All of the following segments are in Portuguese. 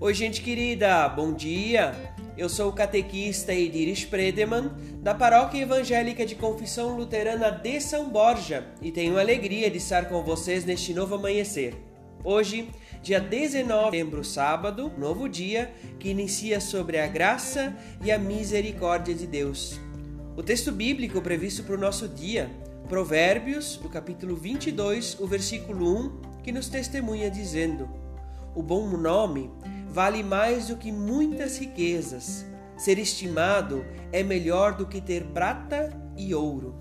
Oi, gente querida, bom dia! Eu sou o catequista Edir Spredeman, da Paróquia Evangélica de Confissão Luterana de São Borja, e tenho a alegria de estar com vocês neste novo amanhecer. Hoje, dia 19 de setembro, sábado, novo dia que inicia sobre a graça e a misericórdia de Deus. O texto bíblico previsto para o nosso dia, Provérbios, o capítulo 22, o versículo 1, que nos testemunha dizendo: O bom nome vale mais do que muitas riquezas. Ser estimado é melhor do que ter prata e ouro.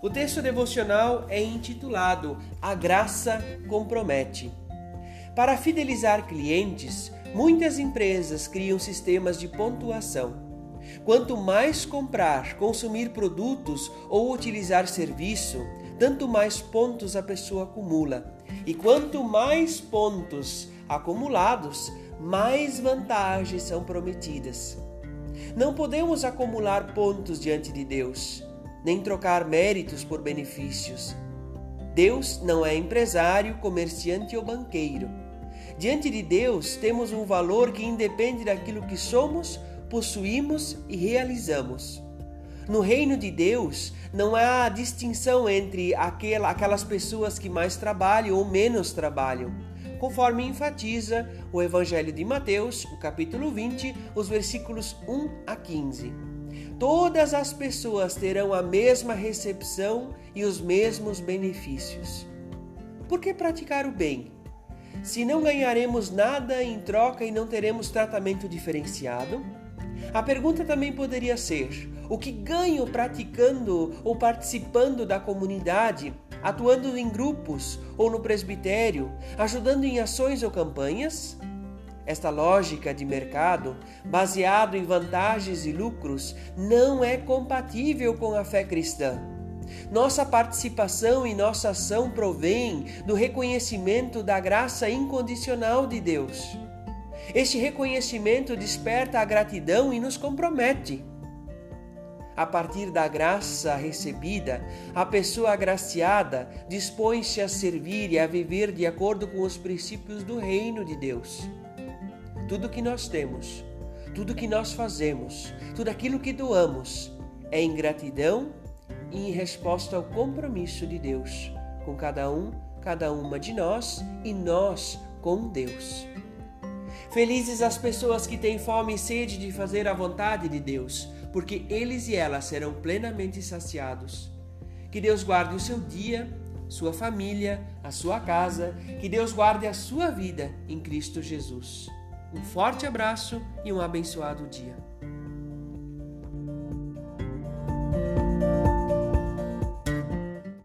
O texto devocional é intitulado A Graça Compromete. Para fidelizar clientes, muitas empresas criam sistemas de pontuação. Quanto mais comprar, consumir produtos ou utilizar serviço, tanto mais pontos a pessoa acumula. E quanto mais pontos acumulados, mais vantagens são prometidas. Não podemos acumular pontos diante de Deus, nem trocar méritos por benefícios. Deus não é empresário, comerciante ou banqueiro. Diante de Deus, temos um valor que independe daquilo que somos, possuímos e realizamos. No reino de Deus, não há distinção entre aquelas pessoas que mais trabalham ou menos trabalham conforme enfatiza o Evangelho de Mateus, o capítulo 20, os versículos 1 a 15. Todas as pessoas terão a mesma recepção e os mesmos benefícios. Por que praticar o bem? Se não ganharemos nada em troca e não teremos tratamento diferenciado? A pergunta também poderia ser: o que ganho praticando ou participando da comunidade atuando em grupos ou no presbitério, ajudando em ações ou campanhas? Esta lógica de mercado, baseado em vantagens e lucros, não é compatível com a fé cristã. Nossa participação e nossa ação provém do reconhecimento da graça incondicional de Deus. Este reconhecimento desperta a gratidão e nos compromete. A partir da graça recebida, a pessoa agraciada dispõe-se a servir e a viver de acordo com os princípios do reino de Deus. Tudo que nós temos, tudo que nós fazemos, tudo aquilo que doamos é em gratidão e em resposta ao compromisso de Deus com cada um, cada uma de nós e nós com Deus. Felizes as pessoas que têm fome e sede de fazer a vontade de Deus, porque eles e elas serão plenamente saciados. Que Deus guarde o seu dia, sua família, a sua casa, que Deus guarde a sua vida em Cristo Jesus. Um forte abraço e um abençoado dia.